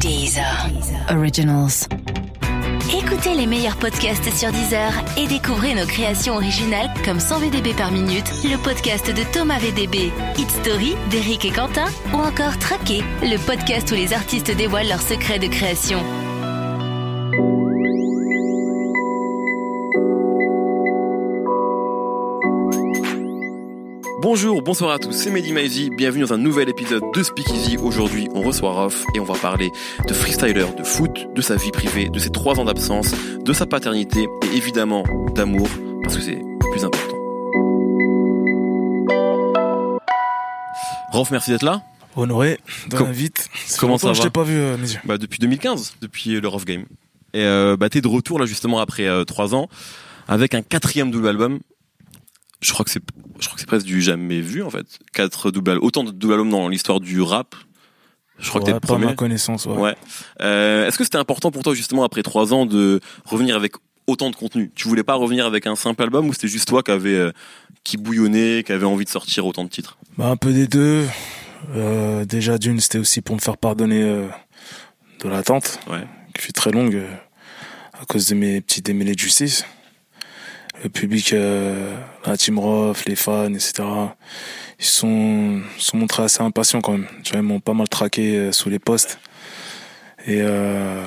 Deezer. Originals. Écoutez les meilleurs podcasts sur Deezer et découvrez nos créations originales comme 100 VDB par minute, le podcast de Thomas VDB, Hit Story d'Eric et Quentin ou encore Traqué, le podcast où les artistes dévoilent leurs secrets de création. Bonjour, bonsoir à tous, c'est Mehdi Maizy, bienvenue dans un nouvel épisode de Speakeasy. Aujourd'hui, on reçoit Rof et on va parler de freestyler, de foot, de sa vie privée, de ses trois ans d'absence, de sa paternité et évidemment d'amour, parce que c'est le plus important. Rof, merci d'être là. Honoré Com- l'invite. comment ça Je va t'ai pas vu, euh, mes yeux. Bah depuis 2015, depuis le Rof Game. Et euh, bah t'es de retour là justement après euh, trois ans avec un quatrième double album. Je crois que c'est, je crois que c'est presque du jamais vu en fait. Quatre double autant de double albums dans l'histoire du rap. Je crois que t'es le premier. ma connaissance, ouais. Ouais. Euh, Est-ce que c'était important pour toi justement après trois ans de revenir avec autant de contenu? Tu voulais pas revenir avec un simple album ou c'était juste toi qui avait euh, qui bouillonnait, qui avait envie de sortir autant de titres? Bah, un peu des deux. Euh, déjà, d'une, c'était aussi pour me faire pardonner de l'attente, Ouais. qui fut très longue à cause de mes petits démêlés de justice. Le public, euh, la team Roth, les fans, etc. Ils sont, sont montrés assez impatients quand même. Tu vois, ils m'ont pas mal traqué euh, sous les postes. Et euh,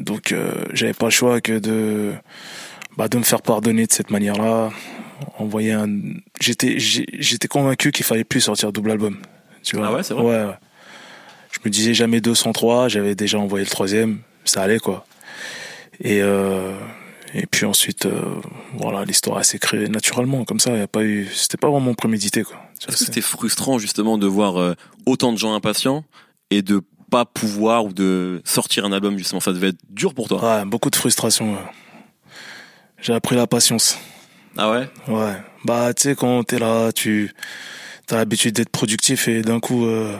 donc, euh, j'avais pas le choix que de, bah, de me faire pardonner de cette manière-là. Envoyer un, j'étais, j'étais convaincu qu'il fallait plus sortir double album. Tu vois. Ah ouais, c'est vrai? Ouais, ouais. Je me disais jamais 203, j'avais déjà envoyé le troisième, ça allait quoi. Et euh, et puis ensuite, euh, voilà, l'histoire s'est créée naturellement comme ça. Y a pas eu, c'était pas vraiment prémédité Est-ce que c'était frustrant justement de voir euh, autant de gens impatients et de pas pouvoir ou de sortir un album justement? Ça devait être dur pour toi. Ouais, beaucoup de frustration. ouais. J'ai appris la patience. Ah ouais? Ouais. Bah, tu sais, quand t'es là, tu as l'habitude d'être productif et d'un coup, euh,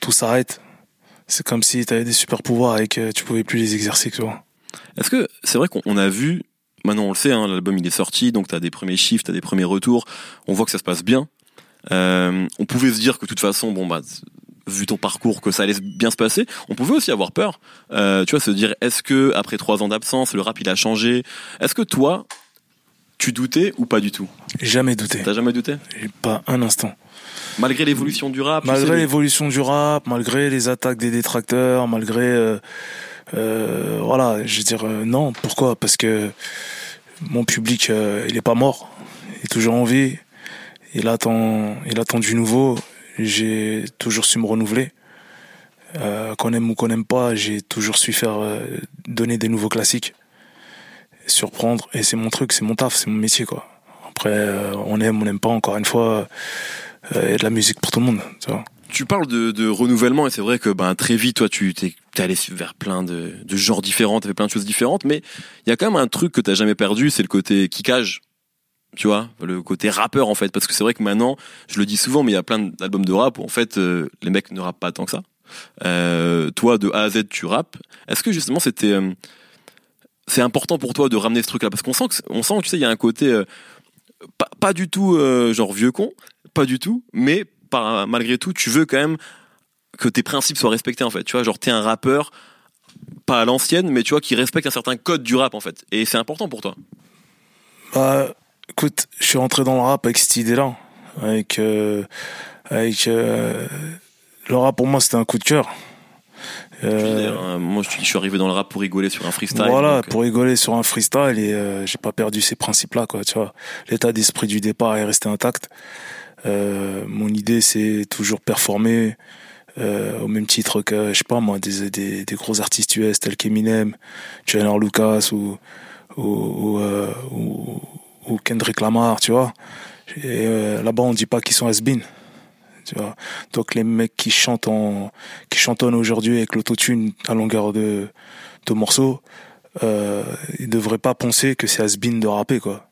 tout s'arrête. C'est comme si t'avais des super pouvoirs et que tu pouvais plus les exercer, tu vois. Est-ce que c'est vrai qu'on on a vu, maintenant on le sait, hein, l'album il est sorti, donc t'as des premiers chiffres, t'as des premiers retours, on voit que ça se passe bien. Euh, on pouvait se dire que de toute façon, bon bah, vu ton parcours, que ça allait bien se passer. On pouvait aussi avoir peur, euh, tu vois, se dire est-ce que après trois ans d'absence, le rap il a changé? Est-ce que toi, tu doutais ou pas du tout? Jamais douté. T'as jamais douté? Pas un instant. Malgré l'évolution du rap, tu Malgré l'évolution du rap, malgré les attaques des détracteurs, malgré euh, voilà, je veux dire euh, non. Pourquoi? Parce que mon public, euh, il est pas mort, il est toujours en vie. Il attend, il attend du nouveau. J'ai toujours su me renouveler. Euh, qu'on aime ou qu'on n'aime pas, j'ai toujours su faire euh, donner des nouveaux classiques, surprendre. Et c'est mon truc, c'est mon taf, c'est mon métier quoi. Après, euh, on aime, on n'aime pas. Encore une fois, euh, la musique pour tout le monde. Tu parles de, renouvellement et c'est vrai que ben très vite toi tu t'es allé vers plein de, genres différents, t'as fait plein de choses différentes, mais il y a quand même un truc que t'as jamais perdu, c'est le côté kickage. Tu vois, le côté rappeur en fait, parce que c'est vrai que maintenant, je le dis souvent, mais il y a plein d'albums de rap où en fait euh, les mecs ne rappent pas tant que ça. Euh, toi de A à Z tu rappes. Est-ce que justement c'était euh, c'est important pour toi de ramener ce truc-là? Parce qu'on sent que on sent tu sais il y a un côté pas, pas du tout genre vieux con, pas du tout, mais par, malgré tout, tu veux quand même que tes principes soient respectés en fait. Tu vois, genre t'es un rappeur pas à l'ancienne, mais tu vois qui respecte un certain code du rap en fait. Et c'est important pour toi. Bah, écoute, je suis rentré dans le rap avec cette idée-là, avec euh, avec euh, le rap pour moi c'était un coup de cœur. Je Euh, dire, moi, je suis- arrivé dans le rap pour rigoler sur un freestyle. voilà, donc, pour rigoler sur un freestyle et euh, j'ai pas perdu ces principes-là, quoi. Tu vois, l'état d'esprit du départ est resté intact. Euh, mon idée c'est toujours performer. Euh, au même titre que, je sais pas moi, des, des, des gros artistes US tels qu'Eminem, Jalen Lucas ou, ou, euh, ou, ou Kendrick Lamar, tu vois. Et euh, là-bas, on dit pas qu'ils sont has-been. Tu vois. Donc les mecs qui chantent en, qui chantonnent aujourd'hui avec l'autotune à longueur de, de morceaux, euh, ils devraient pas penser que c'est has-been de rapper, quoi.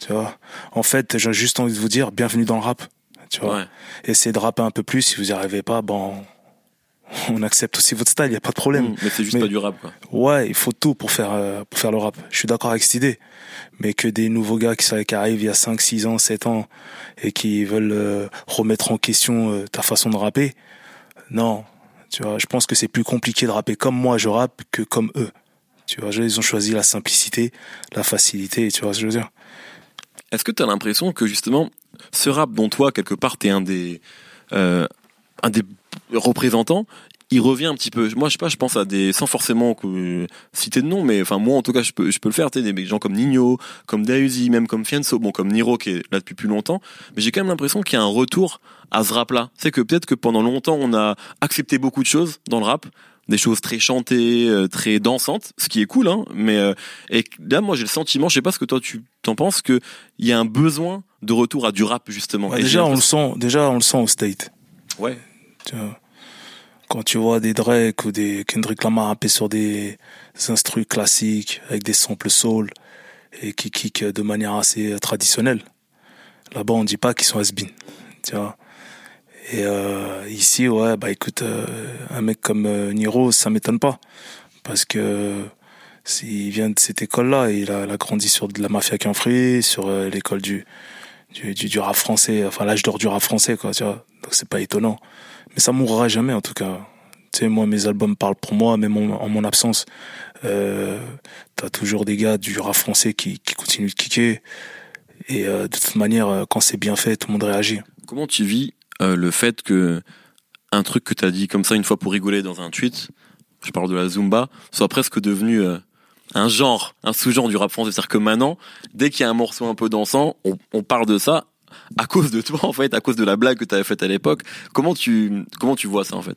Tu vois. En fait, j'ai juste envie de vous dire, bienvenue dans le rap. Tu vois. ouais. Essayez de rapper un peu plus. Si vous n'y arrivez pas, bon, on accepte aussi votre style, il y a pas de problème. Mm, mais c'est juste Mais- pas du rap quoi. Ouais, il faut tout pour faire euh, pour faire le rap. Je suis d'accord avec cette idée. Mais que des nouveaux gars qui, qui arrivent il y a 5, 6 ans, 7 ans et qui veulent euh, remettre en question euh, ta façon de rapper, non. Tu vois, je pense que c'est plus compliqué de rapper comme moi je rappe que comme eux. Tu vois, ils ont choisi la simplicité, la facilité, tu vois ce que je veux dire. Est-ce que tu as l'impression que justement, ce rap dont toi, quelque part, t'es un des, euh, un des représentants, il revient un petit peu? Moi, je sais pas, je pense à des, sans forcément citer de nom, mais enfin, moi, en tout cas, je peux, je peux le faire, tu des gens comme Nino, comme Dausi, même comme Fianso, bon, comme Niro, qui est là depuis plus longtemps. Mais j'ai quand même l'impression qu'il y a un retour à ce rap-là. C'est que peut-être que pendant longtemps, on a accepté beaucoup de choses dans le rap, des choses très chantées, euh, très dansantes, ce qui est cool, hein. Mais euh, et là, moi, j'ai le sentiment, je sais pas ce que toi tu t'en penses, que il y a un besoin de retour à du rap justement. déjà, on le sent, déjà, on le sent au state. Ouais. Tu vois, quand tu vois des Drake ou des Kendrick Lamar rapper sur des instruments classiques avec des samples soul et qui kick de manière assez traditionnelle. Là-bas, on dit pas qu'ils sont has tu vois. Et euh, ici, ouais, bah écoute, euh, un mec comme euh, Niro, ça m'étonne pas. Parce que s'il vient de cette école-là, il a, il a, grandi sur de la mafia free, sur euh, l'école du, du, du, du, rap français, enfin l'âge d'or du rap français, quoi, tu vois. Donc c'est pas étonnant. Mais ça mourra jamais, en tout cas. Tu sais, moi, mes albums parlent pour moi, même en, mon absence. Euh, T'as toujours des gars du rap français qui, qui continuent de kicker. Et de toute manière, quand c'est bien fait, tout le monde réagit. Comment tu vis euh, le fait que un truc que t'as dit comme ça une fois pour rigoler dans un tweet, je parle de la Zumba, soit presque devenu euh, un genre, un sous-genre du rap français. C'est-à-dire que maintenant, dès qu'il y a un morceau un peu dansant, on, on parle de ça à cause de toi en fait, à cause de la blague que tu avais faite à l'époque. Comment tu comment tu vois ça en fait?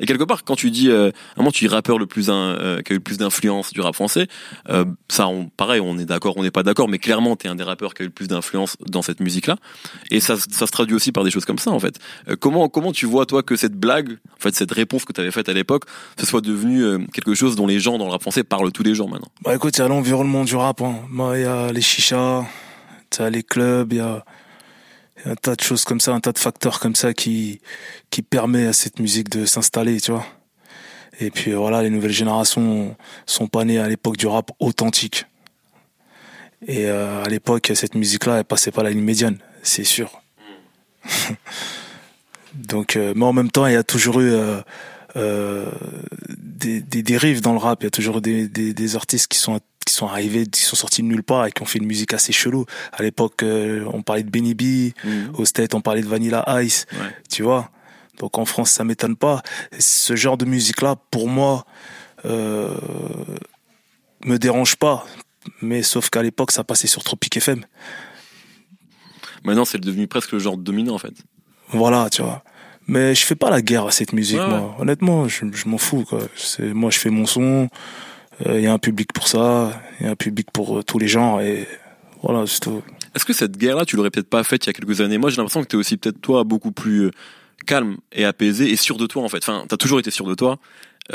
Et quelque part quand tu dis euh, un moment tu dis rappeur le plus un, euh, qui a eu le plus d'influence du rap français, euh, ça pareil, on est d'accord, on n'est pas d'accord, mais clairement tu es un des rappeurs qui a eu le plus d'influence dans cette musique-là et ça ça se traduit aussi par des choses comme ça en fait. Euh, comment comment tu vois toi que cette blague, en fait cette réponse que tu avais faite à l'époque, ce soit devenu quelque chose dont les gens dans le rap français parlent tous les jours maintenant? Bah écoute, il y a l'environnement du rap hein. il y a les chichas, tu les clubs, il y a un tas de choses comme ça, un tas de facteurs comme ça qui qui permet à cette musique de s'installer, tu vois. Et puis voilà, les nouvelles générations sont pas nées à l'époque du rap authentique. Et euh, à l'époque, cette musique-là, elle passait pas la ligne médiane, c'est sûr. Donc, euh, mais en même temps, il y a toujours eu euh, euh, des, des dérives dans le rap. Il y a toujours des, des, des artistes qui sont qui sont arrivés, qui sont sortis de nulle part et qui ont fait une musique assez chelou. À l'époque, euh, on parlait de Benny B, mmh. au State, on parlait de Vanilla Ice, ouais. tu vois. Donc en France, ça m'étonne pas. Et ce genre de musique-là, pour moi, euh, me dérange pas. Mais sauf qu'à l'époque, ça passait sur Tropic FM. Maintenant, c'est devenu presque le genre dominant, en fait. Voilà, tu vois. Mais je fais pas la guerre à cette musique, ouais, moi. Ouais. Honnêtement, je, je m'en fous, quoi. Moi, je fais mon son il euh, y a un public pour ça, il y a un public pour euh, tous les genres et voilà, c'est tout. Est-ce que cette guerre-là, tu l'aurais peut-être pas faite il y a quelques années? Moi, j'ai l'impression que tu es aussi peut-être toi beaucoup plus euh, calme et apaisé et sûr de toi en fait. Enfin, t'as toujours été sûr de toi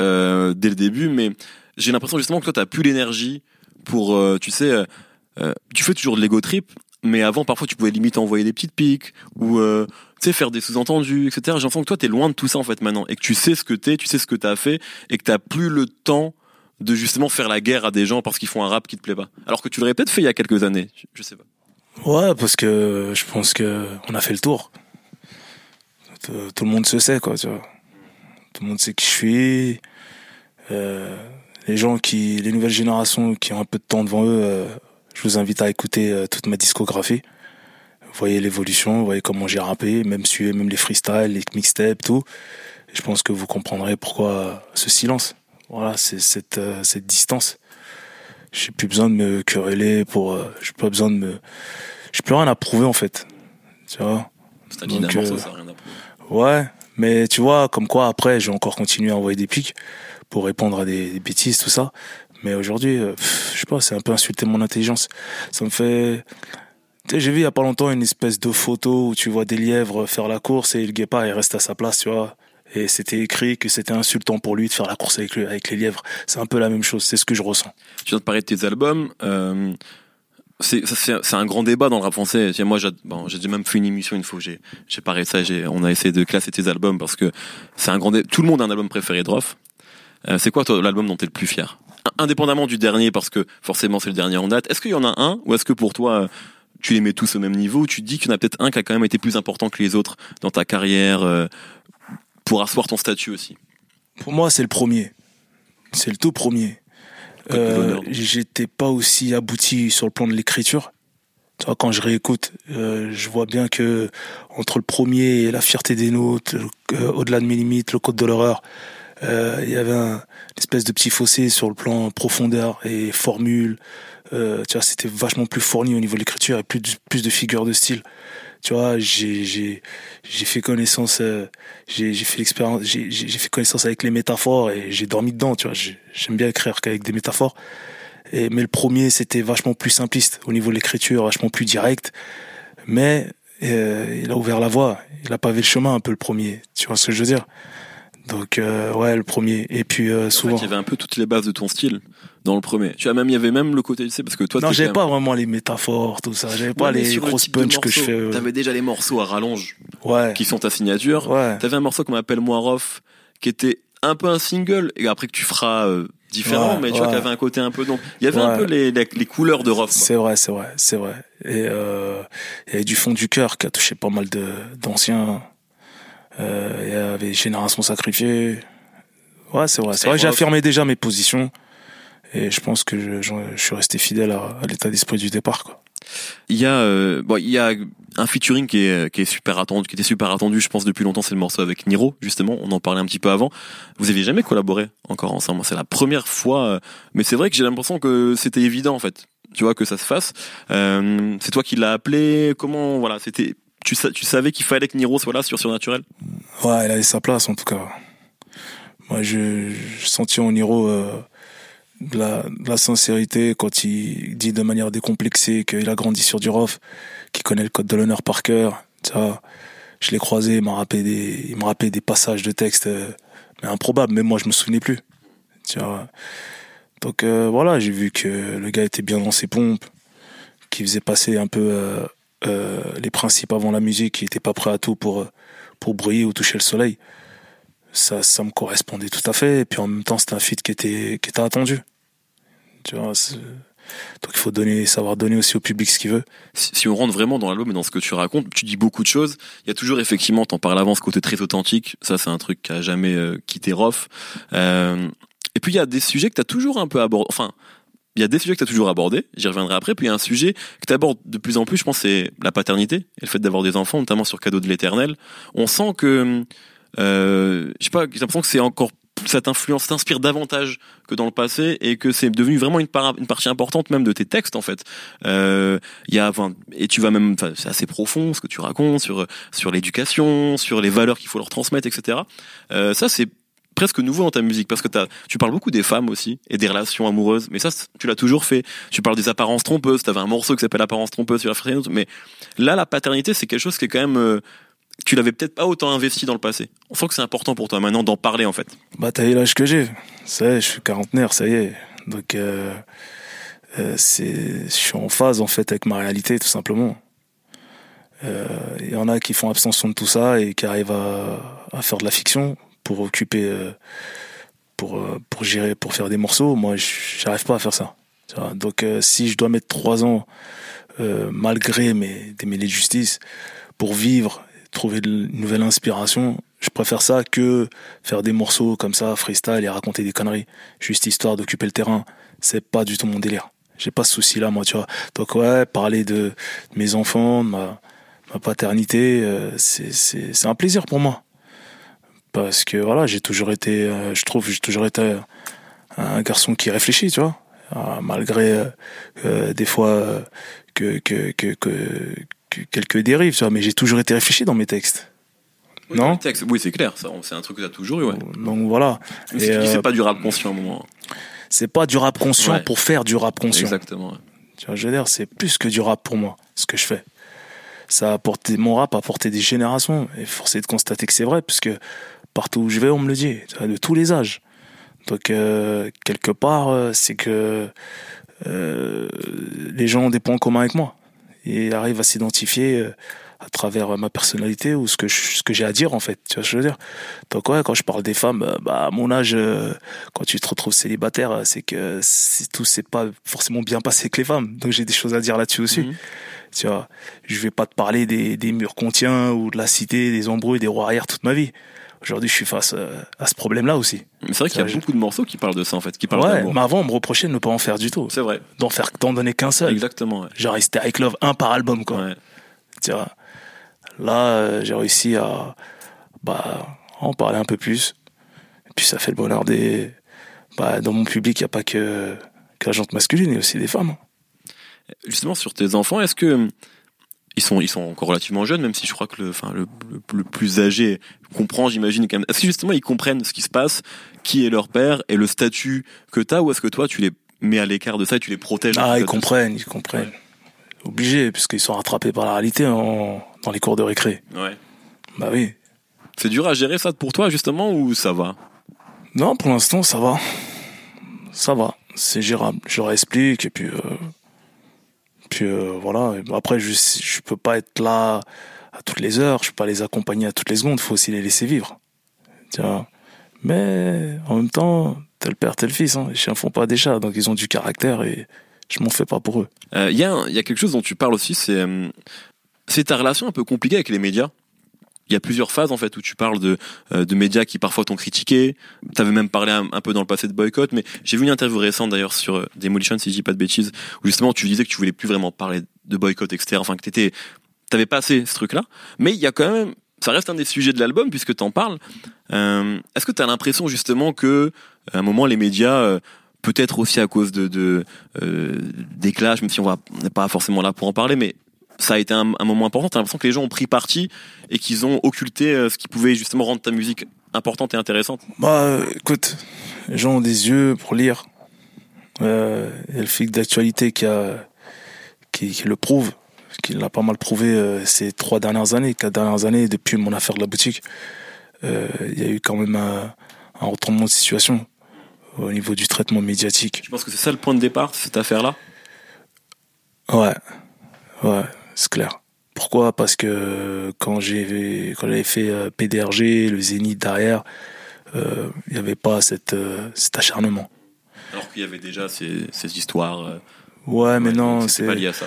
euh, dès le début, mais j'ai l'impression justement que toi t'as plus l'énergie pour, euh, tu sais, euh, tu fais toujours de l'ego trip, mais avant parfois tu pouvais limite envoyer des petites piques ou tu sais faire des sous-entendus, etc. J'ai l'impression que toi t'es loin de tout ça en fait maintenant et que tu sais ce que t'es, tu sais ce que t'as fait et que t'as plus le temps de justement faire la guerre à des gens parce qu'ils font un rap qui te plaît pas. Alors que tu l'aurais peut-être fait il y a quelques années, je sais pas. Ouais, parce que je pense que on a fait le tour. Tout le monde se sait, quoi, tu vois. Tout le monde sait qui je suis. Euh, les gens qui, les nouvelles générations qui ont un peu de temps devant eux, euh, je vous invite à écouter euh, toute ma discographie. Voyez l'évolution, voyez comment j'ai rappé, même suivez même les freestyles, les mixtapes, tout. Je pense que vous comprendrez pourquoi ce silence. Voilà, c'est cette, euh, cette distance. J'ai plus besoin de me quereller pour. Euh, j'ai pas besoin de me. J'ai plus rien à prouver en fait. Tu vois. C'est un Donc, morceau, ça, rien à prouver. Ouais, mais tu vois, comme quoi après, j'ai encore continué à envoyer des pics pour répondre à des, des bêtises, tout ça. Mais aujourd'hui, euh, je sais pas, c'est un peu insulter mon intelligence. Ça me fait. Tu sais, j'ai vu il y a pas longtemps une espèce de photo où tu vois des lièvres faire la course et le guépard il reste à sa place, tu vois et c'était écrit que c'était insultant pour lui de faire la course avec, le, avec les lièvres. C'est un peu la même chose, c'est ce que je ressens. Tu viens de parler de tes albums. Euh, c'est un grand débat dans le rap français. Moi, j'ai même fait une émission une fois. J'ai parlé de ça. On a essayé de classer tes albums parce que c'est un grand. Tout le monde a un album préféré de Rof. Euh, c'est quoi l'album dont tu es le plus fier? Indépendamment du dernier, parce que forcément c'est le dernier en date. Est-ce qu'il y en a un ou est-ce que pour toi tu les mets tous au même niveau tu dis qu'il y en a peut-être un qui a quand même été plus important que les autres dans ta carrière euh, pour asseoir ton statut aussi Pour moi, c'est le premier. C'est le tout premier. Euh. J'étais pas aussi abouti sur le plan de l'écriture. Tu vois, quand je réécoute, euh, je vois bien que entre le premier et la fierté des nôtres, euh, au-delà de mes limites, le code de l'horreur, euh, il y avait un une espèce de petit fossé sur le plan profondeur et formule. Tu vois, c'était vachement plus fourni au niveau de l'écriture et plus de, plus de figures de style. Tu vois, j'ai j'ai j'ai fait connaissance, euh, j'ai j'ai fait l'expérience, j'ai j'ai fait connaissance avec les métaphores et j'ai dormi dedans. Tu vois, J'ai- j'aime bien écrire qu'avec des métaphores. Mais le premier, c'était vachement plus simpliste au niveau de l'écriture, vachement plus direct. Mais euh, il a ouvert la voie, il a pavé le chemin un peu le premier. Tu vois ce que je veux dire? Donc euh, ouais, le premier. Et puis euh, En fait, souvent. il y avait un peu toutes les bases de ton style dans le premier. Tu vois, même il y avait même le côté, tu sais, parce que toi, non, j'avais pas vraiment les métaphores, tout ça. J'avais pas les sur le grosses punches que je fais. euh, T'avais déjà les morceaux à rallonge Ouais. qui sont ta signature. Ouais. T'avais un morceau qu'on appelle Moi Rof, qui était un peu un single, et après que tu feras euh, différent, Ouais, mais tu vois, avait un côté un peu donc. Il y avait un peu les, les, les couleurs de Rof. quoi. C'est vrai, c'est vrai, c'est vrai. Et euh, il y avait du fond du cœur qui a touché pas mal de d'anciens. Euh, il y avait Génération Sacrifiée. Ouais, c'est vrai. C'est vrai que affirmé déjà mes positions. Et je pense que je, je- je suis resté fidèle à, à l'état d'esprit du départ. Quoi. Il y a, euh, bon, il y a un featuring qui est, qui est super attendu, qui était super attendu, je pense depuis longtemps, c'est le morceau avec Niro, justement. On en parlait un petit peu avant. Vous aviez jamais collaboré encore ensemble. C'est la première fois, euh, mais c'est vrai que j'ai l'impression que c'était évident en fait. Tu vois que ça se fasse. Euh, c'est toi qui l'as appelé. Comment, voilà, c'était. Tu, sa- tu savais qu'il fallait que Niro soit là sur Surnaturel? Ouais, il avait sa place en tout cas. Moi, je, je sentis en Niro euh, de, la, sincérité quand il dit de manière décomplexée qu'il a grandi sur du rough, qu'il connaît le code de l'honneur par cœur. Je l'ai croisé, il m'a rappelé des, me rappelait des passages de textes, euh, mais improbables. Même moi, je me souvenais plus. Tu vois. Donc euh, voilà, j'ai vu que le gars était bien dans ses pompes, qu'il faisait passer un peu euh, les principes avant la musique, qu'il était pas prêt à tout pour euh, pour briller ou toucher le soleil. Ça, ça me correspondait tout à fait. Et puis en même temps, c'était un feat qui était, qui était attendu. Tu vois, donc il faut donner, savoir donner aussi au public ce qu'il veut. si, si on rentre vraiment dans l'album et dans ce que tu racontes, tu dis beaucoup de choses. Il y a toujours effectivement, t'en parles avant, ce côté très authentique. Ça, c'est un truc qui a jamais euh, quitté Rof. Euh, et puis il y a des sujets que t'as toujours un peu abordé. Enfin, il y a des sujets que t'as toujours abordés. J'y reviendrai après. Puis il y a un sujet que t'abordes de plus en plus. Je pense c'est la paternité et le fait d'avoir des enfants, notamment sur Cadeau de l'Éternel. On sent que, euh, je sais pas, j'ai l'impression que c'est encore cette influence t'inspire davantage que dans le passé et que c'est devenu vraiment une, part, une partie importante même de tes textes en fait. Euh, y a, et tu vas même, c'est assez profond ce que tu racontes sur sur l'éducation, sur les valeurs qu'il faut leur transmettre, etc. Euh, ça c'est presque nouveau dans ta musique parce que t'as, tu parles beaucoup des femmes aussi et des relations amoureuses, mais ça tu l'as toujours fait. Tu parles des apparences trompeuses. T'avais un morceau qui s'appelle Apparence trompeuse sur la Fréquence, mais là la paternité c'est quelque chose qui est quand même euh, tu l'avais peut-être pas autant investi dans le passé. On sent que c'est important pour toi maintenant d'en parler en fait. Bah, t'as l'âge que j'ai. Ça y est, je suis quarantenaire, ça y est. Donc, euh, euh, c'est, je suis en phase, en fait, avec ma réalité, tout simplement. Euh, Il y en a qui font abstention de tout ça et qui arrivent à, à faire de la fiction pour occuper, euh, pour, euh, pour gérer, pour faire des morceaux. Moi, j'arrive pas à faire ça. Donc, euh, si je dois mettre trois ans, malgré mes démêlés de justice, pour vivre, trouver une nouvelle inspiration, je préfère ça que faire des morceaux comme ça, freestyle et raconter des conneries, juste histoire d'occuper le terrain. C'est pas du tout mon délire. J'ai pas ce souci-là, moi, tu vois. Donc ouais, parler de, mes enfants, de ma, paternité, euh, c'est un plaisir pour moi. Parce que voilà, j'ai toujours été, euh, je trouve, j'ai toujours été un garçon qui réfléchit, tu vois. Malgré euh, euh, des fois euh, que, que, que, que, que quelques dérives, tu vois, mais j'ai toujours été réfléchi dans mes textes. Non Le texte, oui c'est clair, ça, c'est un truc que t'as toujours eu. Ouais. Donc voilà. C'est, tu euh, pas du rap conscient à un moment. C'est pas du rap conscient Ouais. pour faire du rap conscient. Exactement. ouais. Tu vois, je veux dire, c'est plus que du rap pour moi, ce que je fais. Ça a apporté, mon rap a apporté des générations, et forcé de constater que c'est vrai, puisque partout où je vais, on me le dit, de tous les âges. Donc, euh, quelque part, euh, c'est que euh, les gens ont des points communs avec moi, et arrivent à s'identifier à travers ma personnalité ou ce que je- ce que j'ai à dire, en fait. Tu vois ce que je veux dire Donc, ouais, quand je parle des femmes, bah, à mon âge, euh, quand tu te retrouves célibataire, c'est que tout s'est pas forcément bien passé avec les femmes. Donc j'ai des choses à dire là-dessus aussi. Mhm. Tu vois, je vais pas te parler des, des murs qu'on tient ou de la cité, des embrouilles, des rois arrière toute ma vie. Aujourd'hui, je suis face euh, à ce problème-là aussi. Mais c'est vrai qu'il y a beaucoup de morceaux qui parlent de ça en fait, qui parlent Ouais, d'amour. mais avant, on me reprochait de ne pas en faire du tout. C'est vrai. D'en faire, d'en donner qu'un seul. Exactement. ouais. Genre, c'était avec Love, un par album, quoi. Ouais. Tu vois. Là, euh, j'ai réussi à, bah, en parler un peu plus. Et puis, ça fait le bonheur des, bah, dans mon public, il n'y a pas que, que la jante masculine, il y a aussi des femmes. Justement sur tes enfants, est-ce que ils sont ils sont encore relativement jeunes, même si je crois que le enfin le, le, le plus âgé comprend, j'imagine quand même. Est-ce que justement ils comprennent ce qui se passe, qui est leur père et le statut que t'as, ou est-ce que toi tu les mets à l'écart de ça et tu les protèges Ah, ils comprennent, ils comprennent. Obligés, puisqu'ils sont rattrapés par la réalité en, dans les cours de récré. Ouais. Bah oui. C'est dur à gérer ça pour toi justement ou ça va? Non, pour l'instant, ça va. Ça va. C'est gérable. Je leur explique et puis, euh, puis euh, voilà. Après, je, je peux pas être là à toutes les heures. Je peux pas les accompagner à toutes les secondes. faut aussi les laisser vivre. Mais en même temps, tel père, tel fils. Hein. Les chiens font pas des chats, donc ils ont du caractère et je m'en fais pas pour eux. Il y, a y a quelque chose dont tu parles aussi, c'est euh, c'est ta relation un peu compliquée avec les médias. Il y a plusieurs phases en fait où tu parles de, euh, de médias qui parfois t'ont critiqué. Tu avais même parlé un, un peu dans le passé de boycott, mais j'ai vu une interview récente d'ailleurs sur euh, Demolition, si je dis pas de bêtises, où justement tu disais que tu voulais plus vraiment parler de boycott, etc. Enfin que t'étais, t'avais passé ce truc-là. Mais il y a quand même, ça reste un des sujets de l'album puisque t'en parles. Euh, Est-ce que t'as l'impression justement que à un moment les médias euh, peut-être aussi à cause de, de euh, des clashs, même si on n'est pas forcément là pour en parler, mais ça a été un, un moment important. T'as l'impression que les gens ont pris parti et qu'ils ont occulté euh, ce qui pouvait justement rendre ta musique importante et intéressante. Bah, écoute, les gens ont des yeux pour lire. Euh, il y a le flic d'actualité qui, a, qui, qui le prouve, qui l'a pas mal prouvé euh, ces trois dernières années, quatre dernières années, depuis mon affaire de la boutique. Euh, Il y a eu quand même un, un retournement de situation au niveau du traitement médiatique. Je pense que c'est ça le point de départ, cette affaire-là? Ouais, ouais, c'est clair. Pourquoi? Parce que quand j'avais fait euh, PDRG, le Zénith derrière, euh, il n'y avait pas cette, euh, cet acharnement. Alors qu'il y avait déjà ces, ces histoires. euh, Ouais, mais ouais, non, c'est pas lié à ça.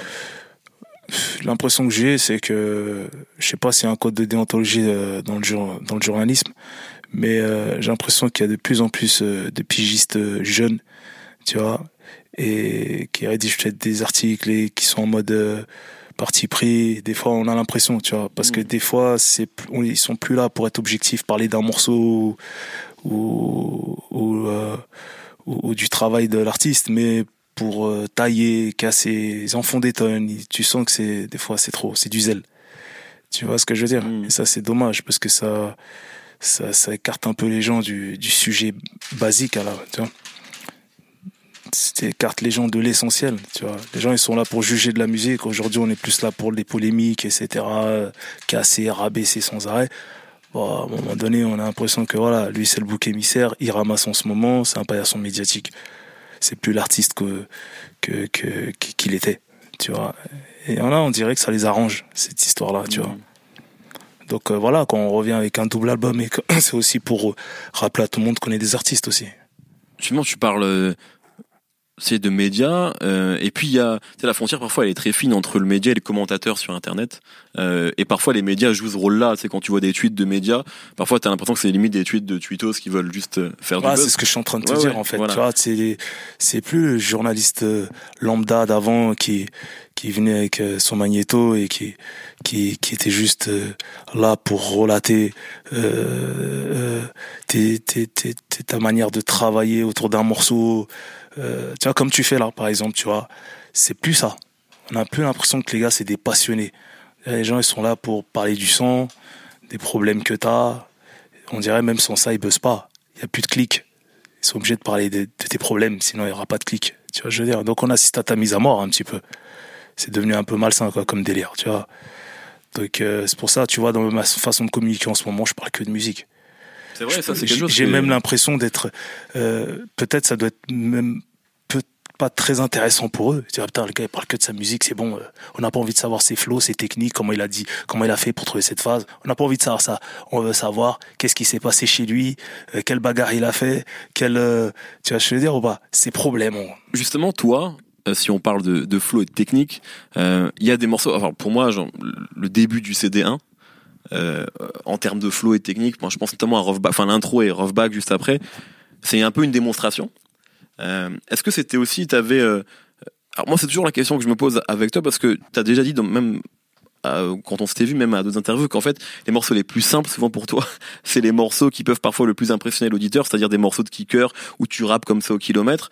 l'impression que j'ai, c'est que je sais pas s'il y a un code de déontologie euh, dans le jour, dans le journalisme, mais euh, j'ai l'impression qu'il y a de plus en plus euh, de pigistes euh, jeunes, tu vois, et qui rédigent peut-être des articles et qui sont en mode euh, parti pris. Des fois, on a l'impression, tu vois, parce que Mm. des fois, c'est ils sont plus là pour être objectifs, parler d'un morceau ou ou, ou, euh, ou- du travail de l'artiste, mais pour euh, tailler, casser, ils en font des tonnes. Tu sens que c'est des fois c'est trop, c'est du zèle. Tu vois ce que je veux dire? Mm. Et ça c'est dommage parce que ça, ça ça écarte un peu les gens du, du sujet basique à la, tu vois. Ça écarte les gens de l'essentiel, tu vois. Les gens ils sont là pour juger de la musique. Aujourd'hui on est plus là pour les polémiques, etc. Casser, rabaisser sans arrêt. Bon, à un moment donné, on a l'impression que voilà, lui c'est le bouc émissaire, il ramasse en ce moment, c'est un paillasson médiatique. C'est plus l'artiste que qu'il était, tu vois. Et là, on dirait que ça les arrange cette histoire-là, tu vois. Donc euh, voilà, quand on revient avec un double album, c'est aussi pour euh, rappeler à tout le monde qu'on est des artistes aussi. Justement, tu parles euh, c'est de médias euh, et puis il y a tu sais, la frontière parfois elle est très fine entre le média et le commentateur sur internet euh, et parfois les médias jouent ce rôle là c'est quand tu vois des tweets de médias parfois tu as l'impression que c'est limite des tweets de tweetos qui veulent juste euh, faire du Ah, c'est buzz ce que je suis en train de te Ouais, dire ouais, en fait. voilà. Tu vois, c'est c'est plus le journaliste euh, lambda d'avant qui qui venait avec euh, son magnéto et qui qui qui était juste là pour relater euh, tes, tes, tes, tes- ta manière de travailler autour d'un morceau. Euh, tu vois, comme tu fais là, par exemple, tu vois, c'est plus ça. On a plus l'impression que les gars c'est des passionnés. Les gens ils sont là pour parler du son, des problèmes que t'as. On dirait même sans ça ils buzzent pas. Il y a plus de clics. Ils sont obligés de parler de, tes problèmes, sinon il y aura pas de clics. Tu vois, je veux dire? Donc on assiste à ta mise à mort un petit peu. C'est devenu un peu malsain quoi, comme délire, tu vois. Donc euh, c'est pour ça, tu vois, dans ma façon de communiquer en ce moment, je parle que de musique. C'est vrai ça c'est J'ai quelque chose j'ai que- même l'impression d'être. euh, Peut-être ça doit être même pas très intéressant pour eux. Tu vois, putain, le gars il parle que de sa musique, c'est bon. euh, on n'a pas envie de savoir ses flows, ses techniques, comment il a dit, comment il a fait pour trouver cette phase. On n'a pas envie de savoir ça. On veut savoir qu'est-ce qui s'est passé chez lui, euh, quelle bagarre il a fait, quel. euh, tu vois, je veux dire ou pas? Ses problèmes. on- justement toi euh, si on parle de, de flow et de technique, euh, il y a des morceaux. Enfin, pour moi, genre, le début du CD1, euh, en termes de flow et technique. Moi, je pense notamment à enfin l'intro et Roughback juste après. C'est un peu une démonstration. Euh, Est-ce que c'était aussi, t'avais, euh, alors moi c'est toujours la question que je me pose avec toi parce que t'as déjà dit même quand on s'était vu même à d'autres interviews qu'en fait les morceaux les plus simples souvent pour toi c'est les morceaux qui peuvent parfois le plus impressionner l'auditeur c'est-à-dire des morceaux de kicker où tu rappes comme ça au kilomètre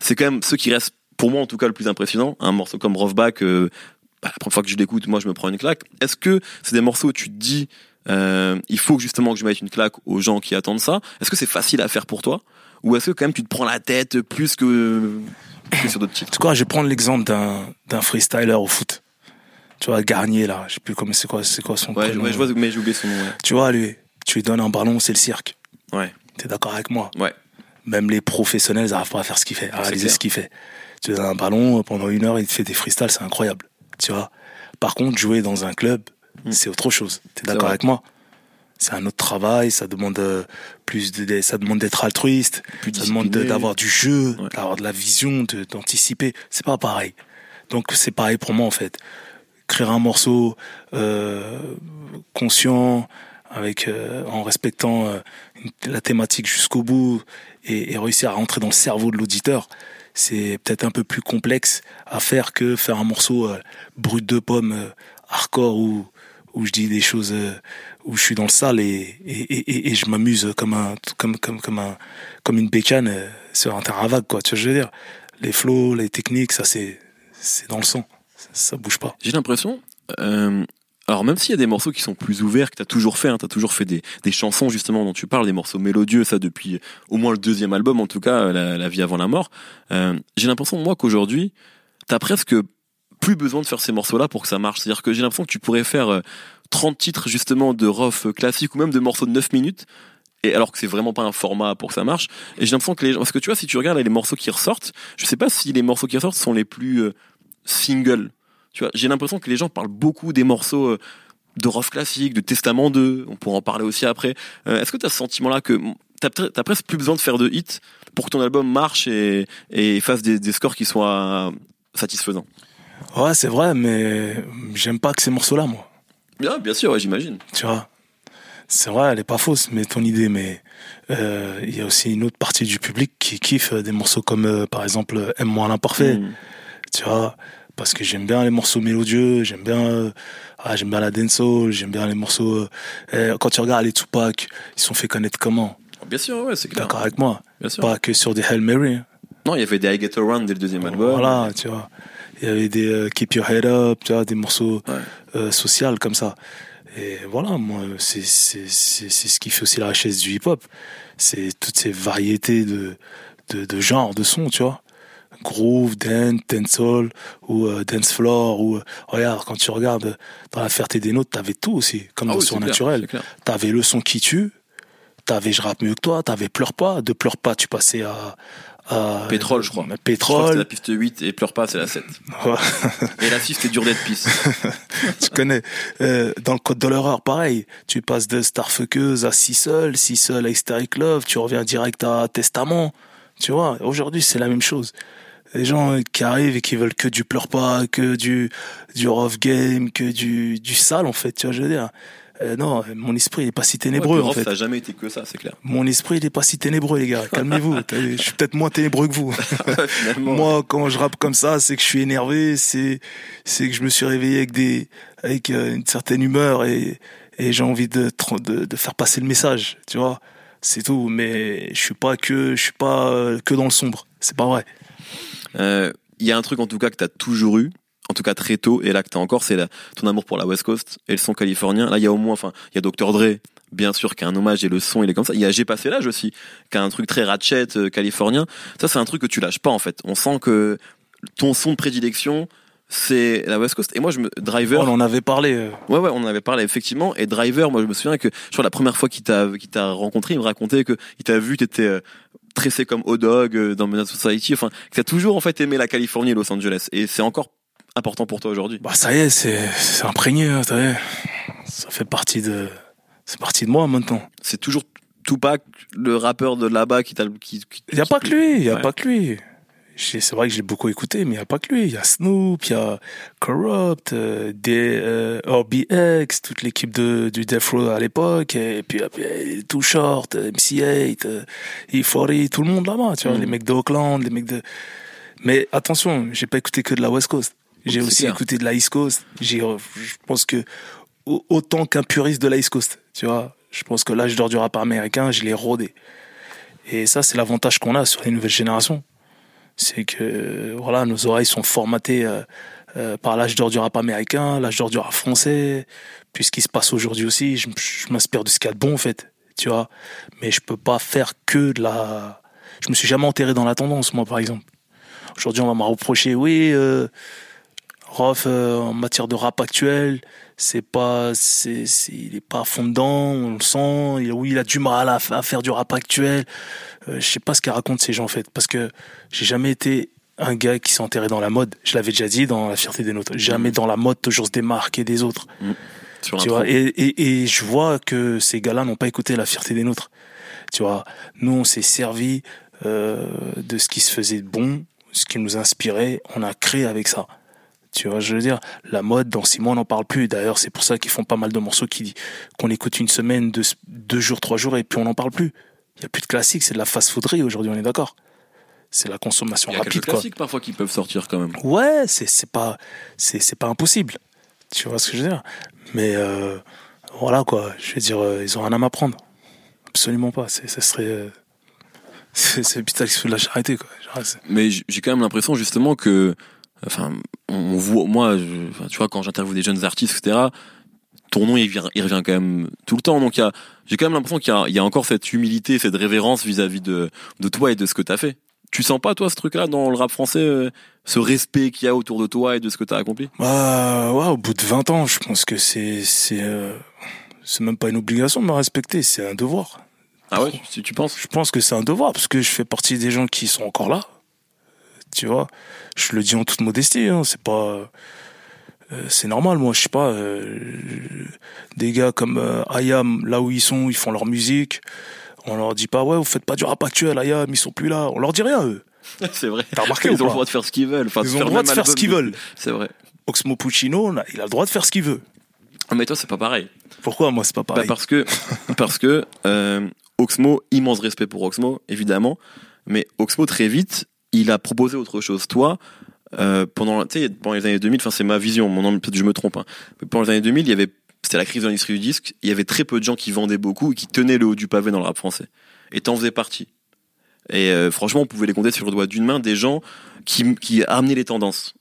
c'est quand même ceux qui restent pour moi en tout cas le plus impressionnant un morceau comme Roughback euh, bah, la première fois que je l'écoute moi je me prends une claque est-ce que c'est des morceaux où tu te dis euh, il faut justement que je mette une claque aux gens qui attendent ça? Est-ce que c'est facile à faire pour toi? Ou est-ce que quand même tu te prends la tête plus que, que sur d'autres titres En tout cas, je vais prendre l'exemple d'un d'un freestyler au foot. Tu vois, Garnier là, je sais plus comment c'est quoi, c'est quoi son ouais, prénom. ouais, je vois mais j'ai oublié son nom ouais. Tu vois, lui, tu lui donnes un ballon, c'est le cirque. ouais T'es d'accord avec moi? Ouais Même les professionnels, ils n'arrivent pas à faire ce qu'il fait, à réaliser clair. ce qu'il fait. Tu lui donnes un ballon pendant une heure, il te fait des freestyles, c'est incroyable. Tu vois. Par contre, jouer dans un club, Mm. c'est autre chose. T'es d'accord avec moi? C'est un autre travail, ça demande euh, plus de, ça demande d'être altruiste, plus ça demande de- d'avoir du jeu, Ouais. d'avoir de la vision, d'anticiper. C'est pas pareil. Donc c'est pareil pour moi en fait. Créer un morceau euh, conscient, avec euh, en respectant euh, la thématique jusqu'au bout et, et réussir à rentrer dans le cerveau de l'auditeur, c'est peut-être un peu plus complexe à faire que faire un morceau euh, brut de pomme, euh, hardcore où où je dis des choses euh, où je suis dans le sale et et, et, et- je m'amuse comme un comme comme comme un comme une bécane sur un terrain vague quoi. Tu vois je veux dire? Les flows les techniques ça c'est c'est dans le sang. Ça, ça bouge pas. J'ai l'impression, alors même s'il y a des morceaux qui sont plus ouverts, que t'as toujours fait, hein, t'as toujours fait des, des chansons justement dont tu parles, des morceaux mélodieux, ça depuis au moins le deuxième album, en tout cas, la, la vie avant la mort. Euh, j'ai l'impression moi qu'aujourd'hui, t'as presque plus besoin de faire ces morceaux-là pour que ça marche. C'est-à-dire que j'ai l'impression que tu pourrais faire euh, 30 titres justement de rough classique ou même de morceaux de 9 minutes. Et alors que c'est vraiment pas un format pour que ça marche. Et j'ai l'impression que les gens, parce que tu vois, si tu regardes les morceaux qui ressortent, je sais pas si les morceaux qui ressortent sont les plus euh, singles. Tu vois, j'ai l'impression que les gens parlent beaucoup des morceaux euh, de rough classique, de Testament 2. On pourra en parler aussi après. Euh, Est-ce que tu as ce sentiment-là que t'as as presque plus besoin de faire de hits pour que ton album marche et, et fasse des, des scores qui soient satisfaisants? Ouais c'est vrai mais j'aime pas que ces morceaux là moi Bien, bien sûr, ouais, j'imagine. tu vois c'est vrai elle est pas fausse mais ton idée mais euh, il y a aussi une autre partie du public qui kiffe des morceaux comme euh, par exemple aime-moi l'imparfait Mm. tu vois parce que j'aime bien les morceaux mélodieux j'aime bien euh, ah, j'aime bien la dancehall j'aime bien les morceaux euh, euh, quand tu regardes les Tupac ils sont fait connaître comment? Bien sûr, ouais, c'est clair. d'accord avec moi? Bien sûr. pas que sur des Hail Mary hein. Non, il y avait des I Get Around dès le deuxième album. voilà tu vois il y avait des euh, Keep Your Head Up tu vois des morceaux Ouais. euh, sociaux comme ça et voilà moi c'est c'est c'est c'est ce qui fait aussi la richesse du hip hop c'est toutes ces variétés de de, de genres de sons tu vois groove, dance, dancehall ou euh, dance floor ou euh, regarde quand tu regardes euh, dans la fierté des notes t'avais tout aussi comme Ah dans oui, c'est Surnaturel c'est t'avais le son qui tue t'avais je rappe mieux que toi t'avais pleure pas de pleure pas tu passais à, à Pétrole, je crois. pétrole la piste 8 et Pleure pas, c'est la 7. Ouais. Et la 6, c'était dur d'être pisse. tu connais euh, dans le code de l'horreur pareil tu passes de Starfuckeuse à Si Seul Si Seul à Hysteric Love tu reviens direct à Testament tu vois aujourd'hui c'est la même chose les gens qui arrivent et qui veulent que du pleure pas que du du rough game que du du sale en fait tu vois je veux dire Euh, non mon esprit il est pas si ténébreux Ouais, en fait ça a jamais été que ça, c'est clair. mon esprit il est pas si ténébreux les gars calmez-vous je suis peut-être moins ténébreux que vous moi, quand je rappe comme ça, c'est que je suis énervé, c'est c'est que je me suis réveillé avec des avec euh, une certaine humeur et et j'ai envie de, de de faire passer le message, tu vois. C'est tout, mais je suis pas que je suis pas euh, que dans le sombre. C'est pas vrai. Euh, Il y a un truc en tout cas que tu as toujours eu, en tout cas très tôt, et là que tu as encore, c'est ton amour pour la West Coast et le son californien. Là, il y a au moins, enfin, il y a Dr. Dre, bien sûr, qui a un hommage et le son, il est comme ça. Il y a J'ai passé l'âge aussi, qui a un truc très ratchet euh, californien. Ça, c'est un truc que tu lâches pas en fait. On sent que ton son de prédilection, c'est la West Coast. Et moi, je me, Driver, On en avait parlé. euh, Ouais, ouais, on en avait parlé effectivement. Et Driver, moi, je me souviens que, je crois, la première fois qu'il t'a, qu'il t'a rencontré, il me racontait que il t'a vu, t'étais euh, tressé comme O-Dog euh, dans Menace Society. Enfin, que t'as toujours en fait aimé la Californie et Los Angeles. Et c'est encore important pour toi aujourd'hui. Bah ça y est, c'est c'est imprégné, hein, ça y est. Ça fait partie de c'est partie de moi maintenant. C'est toujours Tupac, le rappeur de là-bas, qui t'a, qui, qui- Il y a qui pas que lui, il y a Ouais. pas que lui. C'est vrai que j'ai beaucoup écouté, mais il n'y a pas que lui. Il y a Snoop, il y a Corrupt, euh, des, euh, RBX, toute l'équipe de, du Death Row à l'époque, et puis après, Too Short, euh, MC8, euh, E40, tout le monde là-bas, tu vois, Mhm. les mecs de Oakland, les mecs de... Mais attention, j'ai pas écouté que de la West Coast. J'ai aussi clair. écouté de la East Coast. J'ai, euh, je pense que au- autant qu'un puriste de la East Coast, tu vois. Je pense que l'âge d'or du rap américain, je l'ai rodé. Et ça, c'est l'avantage qu'on a sur les nouvelles générations. C'est que, voilà, nos oreilles sont formatées euh, euh, par l'âge d'or du rap américain, l'âge d'or du rap français. Puis ce qui se passe aujourd'hui aussi, je, m'inspire de ce qu'il y a de bon, en fait. Tu vois. Mais je peux pas faire que de la. Je me suis jamais enterré dans la tendance, moi, par exemple. Aujourd'hui, on va me reprocher, oui, euh, Rof, euh, en matière de rap actuel, c'est pas, c'est, c'est- il est pas à fond dedans, on le sent. Il, oui, il a du mal à, à faire du rap actuel. Euh, je sais pas ce qu'ils racontent ces gens en fait, parce que j'ai jamais été un gars qui enterré dans la mode. Je l'avais déjà dit dans la fierté des nôtres. Jamais dans la mode, toujours se démarquer des autres. Un Tu vois, et, et, et je vois que ces gars-là n'ont pas écouté la fierté des nôtres. Tu vois, nous, on s'est servi euh, de ce qui se faisait de bon, ce qui nous inspirait, on a créé avec ça. Tu vois, je veux dire, la mode, dans six mois, on n'en parle plus. D'ailleurs, c'est pour ça qu'ils font pas mal de morceaux qui, qu'on écoute une semaine, deux, deux jours, trois jours, et puis on n'en parle plus. Il n'y a plus de classiques, c'est de la fast-fooderie aujourd'hui, on est d'accord? C'est la consommation Il y a quelques rapide, quoi. classiques parfois qui peuvent sortir quand même. Ouais, c'est c'est pas c'est c'est pas impossible. Tu vois ce que je veux dire? Mais euh, voilà quoi. Je veux dire, euh, ils ont rien à m'apprendre. Absolument pas. C'est ça serait euh, c'est l'hôpital qui se fout de la charité quoi. Mais j'ai quand même l'impression justement que, enfin, on on voit, moi, je- enfin, tu vois, quand j'interviewe des jeunes artistes, etc., ton nom il, il revient quand même tout le temps. Donc j'ai quand même l'impression qu'il y a, il y a encore cette humilité, cette révérence vis-à-vis de, de toi et de ce que t'as fait. Tu sens pas toi ce truc-là dans le rap français, euh, ce respect qu'il y a autour de toi et de ce que t'as accompli? Bah ouais, au bout de 20 ans, je pense que c'est c'est euh, c'est même pas une obligation de me respecter, c'est un devoir. Ah ouais, tu, tu penses? Je pense que c'est un devoir parce que je fais partie des gens qui sont encore là. Tu vois, je le dis en toute modestie, hein, c'est pas euh, c'est normal moi, je sais pas euh, des gars comme euh, Ayam là où ils sont, ils font leur musique. On leur dit pas ouais, vous faites pas du rap actuel Ayam, ils sont plus là. On leur dit rien eux. C'est vrai. T'as remarqué Ils ont le droit de faire ce qu'ils veulent. Enfin, Ils ont le droit de faire ce qu'ils veulent. C'est vrai. Oxmo Puccino, il a le droit de faire ce qu'il veut. Ah, Mais toi, c'est pas pareil. Pourquoi moi c'est pas Bah, pareil parce que parce que euh, Oxmo, immense respect pour Oxmo, évidemment, mais Oxmo très vite, il a proposé autre chose. Toi, euh, pendant, pendant les années 2000, enfin c'est ma vision, mon peut-être je me trompe. Hein, mais pendant les années 2000, il y avait, c'était la crise de l'industrie du disque, il y avait très peu de gens qui vendaient beaucoup et qui tenaient le haut du pavé dans le rap français. Et t'en faisais partie. Et euh, franchement, on pouvait les compter sur le doigt d'une main des gens qui qui amenaient les tendances.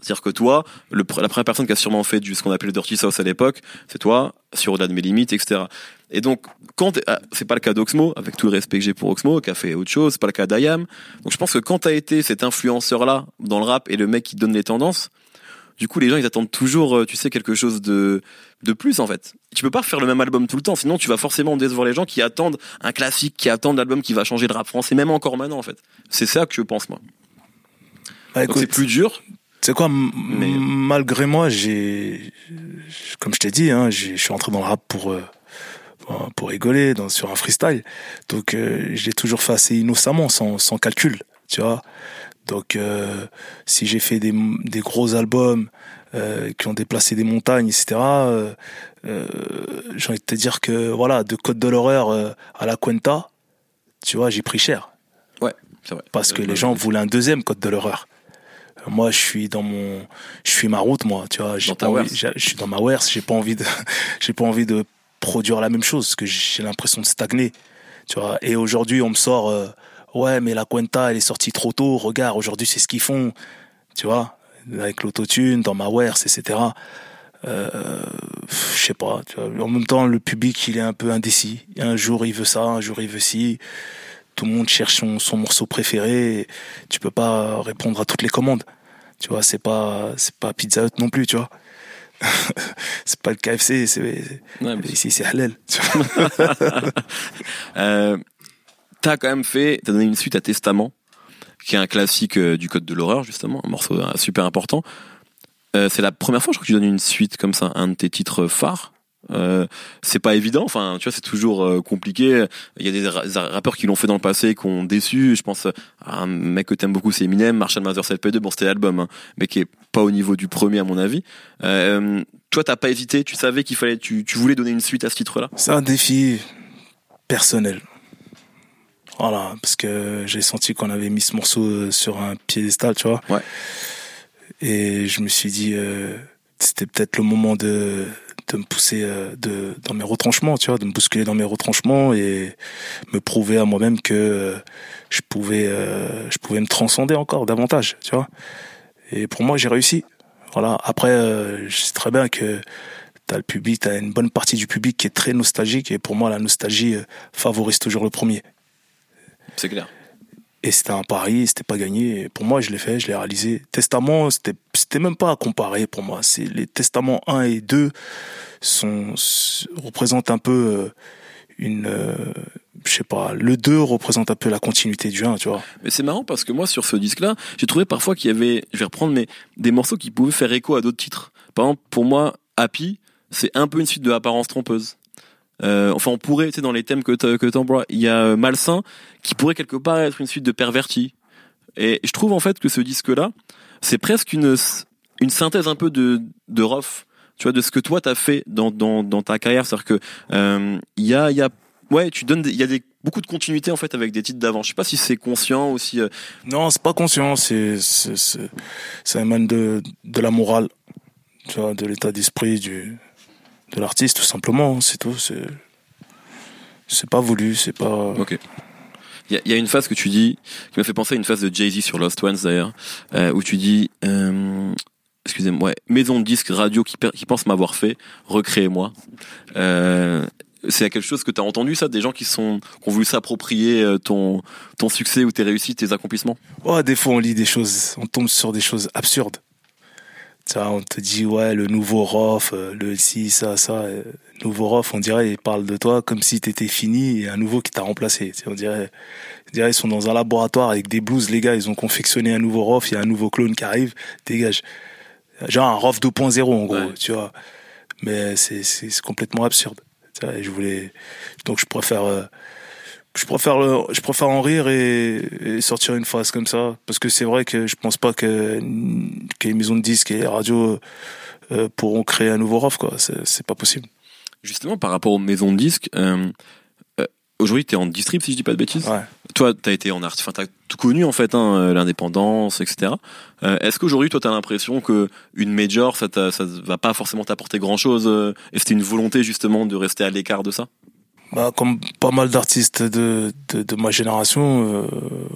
C'est-à-dire que toi, le, la première personne qui a sûrement fait du ce qu'on appelait le dirty sauce à l'époque, c'est toi, sur au-delà de mes limites, etc. Et donc, quand ah, c'est pas le cas d'Oxmo, avec tout le respect que j'ai pour Oxmo, qui a fait autre chose, c'est pas le cas d'Ayam. Donc, je pense que quand t'as été cet influenceur-là dans le rap et le mec qui donne les tendances, du coup, les gens ils attendent toujours, euh, tu sais, quelque chose de de plus en fait. Tu peux pas faire le même album tout le temps, sinon tu vas forcément décevoir les gens qui attendent un classique, qui attendent l'album qui va changer le rap français, même encore maintenant en fait. C'est ça que je pense moi. Bah, c'est plus dur. C'est quoi, Mais- malgré moi, j'ai, comme je t'ai dit, hein, j'ai- je suis entré dans le rap pour euh, pour- pour rigoler, dans, sur un freestyle. Donc, euh, je l'ai toujours fait assez innocemment, sans, sans calcul, tu vois. Donc, euh, si j'ai fait des, des gros albums euh, qui ont déplacé des montagnes, etc., euh, j'ai envie de te dire que, voilà, de Côte de l'horreur à la Cuenta, tu vois, j'ai pris cher C'est vrai. parce que les gens voulaient un deuxième code de l'horreur. Moi, je suis dans mon, je suis ma route, moi, tu vois. J'ai pas envie, je suis dans ma Wers, j'ai pas envie de, j'ai pas envie de produire la même chose, parce que j'ai l'impression de stagner, tu vois. Et aujourd'hui, on me sort, euh, ouais, mais la Cuenta, elle est sortie trop tôt. Regarde, aujourd'hui, c'est ce qu'ils font, tu vois, avec l'autotune, dans ma Wers, etc. Euh, je sais pas. Tu vois. En même temps, le public, il est un peu indécis. Un jour, il veut ça, un jour, il veut ci tout le monde cherche son, son morceau préféré. Tu peux pas répondre à toutes les commandes. Tu vois, c'est pas c'est pas Pizza Hut non plus, tu vois. c'est pas le KFC, c'est Ouais, mais ici c'est halal. tu vois. Euh, t'as quand même fait, t'as donné une suite à Testament, qui est un classique euh, du code de l'horreur justement, un morceau euh, super important. Euh, c'est la première fois, je crois que tu donnes une suite comme ça, un de tes titres phares. Euh, c'est pas évident. Enfin, tu vois, c'est toujours euh, compliqué. Il y a des, ra- des rappeurs qui l'ont fait dans le passé, qui ont déçu. Je pense à un mec que t'aimes beaucoup, c'est Eminem, Marshall Mathers LP2. Bon, c'était l'album, hein, mais qui est pas au niveau du premier à mon avis. Euh, toi, t'as pas hésité. Tu savais qu'il fallait, tu, tu voulais donner une suite à ce titre-là? C'est un défi personnel. Voilà, parce que j'ai senti qu'on avait mis ce morceau euh, sur un piédestal, tu vois. Ouais. Et je me suis dit, c'était peut-être le moment de, de me pousser euh, de, dans mes retranchements, tu vois, de me bousculer dans mes retranchements et me prouver à moi-même que euh, je pouvais, euh, je pouvais me transcender encore davantage, tu vois. Et pour moi, j'ai réussi. Voilà. Après, je sais très bien que t'as le public, t'as une bonne partie du public qui est très nostalgique et pour moi, la nostalgie favorise toujours le premier. C'est clair. Et c'était un pari, c'était pas gagné. Et pour moi, je l'ai fait, je l'ai réalisé. Testament, c'était, c'était même pas à comparer pour moi. C'est les testaments 1 et 2 sont, représentent un peu euh, une, euh, je sais pas, le 2 représente un peu la continuité du 1, tu vois. Mais c'est marrant parce que moi, sur ce disque-là, j'ai trouvé parfois qu'il y avait, je vais reprendre, mais des morceaux qui pouvaient faire écho à d'autres titres. Par exemple, pour moi, Happy, c'est un peu une suite de Apparence trompeuse. Euh, enfin, on pourrait, tu sais, dans les thèmes que t'a- que il y a Malsain qui pourrait quelque part être une suite de Perverti. Et je trouve en fait que ce disque-là, c'est presque une une synthèse un peu de de Rof, tu vois, de ce que toi t'as fait dans dans dans ta carrière, c'est-à-dire que euh, il y a il y a ouais, tu donnes il y a des beaucoup de continuité en fait avec des titres d'avant. Je sais pas si c'est conscient ou si euh, Non, c'est pas conscient, c'est, c'est, c'est, ça émane de, de la morale, tu vois, de l'état d'esprit du, de l'artiste, tout simplement, c'est tout, c'est, c'est pas voulu, c'est pas, Ok. Il y a, y a une phase que tu dis, qui m'a fait penser à une phase de Jay-Z sur Lost Ones d'ailleurs, euh, où tu dis, euh, excusez-moi, ouais, maison de disques radio qui, qui pense m'avoir fait, recréez-moi. Euh, c'est quelque chose que tu as entendu ça, des gens qui sont qui ont voulu s'approprier euh, ton ton succès ou tes réussites, tes accomplissements? Ouais, des fois on lit des choses, on tombe sur des choses absurdes. Vois, on te dit, ouais, le nouveau Rof, euh, le si, ça, ça. euh, nouveau Rof, on dirait, il parle de toi comme si t'étais fini et un nouveau qui t'a remplacé. On dirait, on dirait, ils sont dans un laboratoire avec des blues, les gars, ils ont confectionné un nouveau Rof, il y a un nouveau clone qui arrive, dégage. Genre un Rof 2.0, en gros, Ouais. tu vois. Mais c'est, complètement absurde. Et je voulais, donc je préfère, euh, je préfère le, je préfère en rire et, et sortir une phrase comme ça. Parce que c'est vrai que je pense pas que que les maisons de disques et les radios euh, pourront créer un nouveau ROF quoi. C'est pas possible. Justement, par rapport aux maisons de disques, euh, euh, aujourd'hui tu es en distrib si je dis pas de bêtises. ouais. Toi, t'as été en art, enfin, t'as tout connu en fait, hein, l'indépendance, etc. Est-ce qu'aujourd'hui, toi, t'as l'impression que une major, ça, ça va pas forcément t'apporter grand chose, et c'était une volonté justement de rester à l'écart de ça? Bah comme pas mal d'artistes de, de de ma génération euh,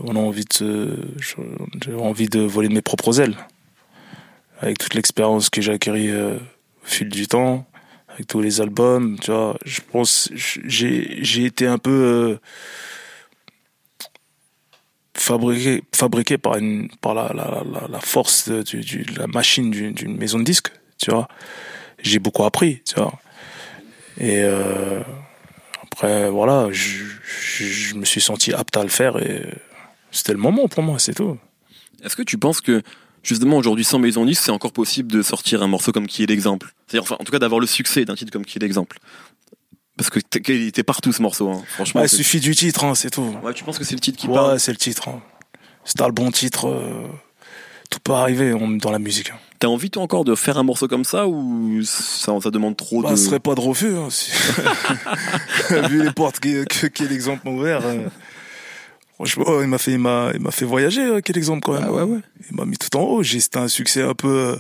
on a envie de j'ai envie de voler mes propres ailes. Avec toute l'expérience que j'ai acquérie euh, au fil du temps avec tous les albums tu vois je pense j'ai j'ai été un peu euh, fabriqué fabriqué par une par la la, la, force de, du, du- la machine d'une d'une maison de disques tu vois. J'ai beaucoup appris tu vois. Et euh, après voilà je, je, je me suis senti apte à le faire et c'était le moment pour moi c'est tout Est-ce que tu penses que justement aujourd'hui, sans maison de disques, c'est encore possible de sortir un morceau comme qui est l'exemple? C'est-à-dire, enfin, en tout cas, d'avoir le succès d'un titre comme qui est l'exemple Parce que il était partout ce morceau, hein. franchement. Ouais, il c'est- suffit du titre hein, c'est tout Ouais, tu penses que c'est le titre qui parle? ouais c'est le titre hein. si t'as le bon titre euh, tout peut arriver on- dans la musique. T'as envie toi encore de faire un morceau comme ça ou ça, ça demande trop Bah, de ce serait pas de refus. Hein, si- Vu les portes qui, que- quel exemple m'a ouvert. euh, Franchement, il m'a fait, il m'a, il m'a fait voyager. euh, Quel exemple quand même. Ah ouais, ouais. Il m'a mis tout en haut. C'était un succès un peu. euh,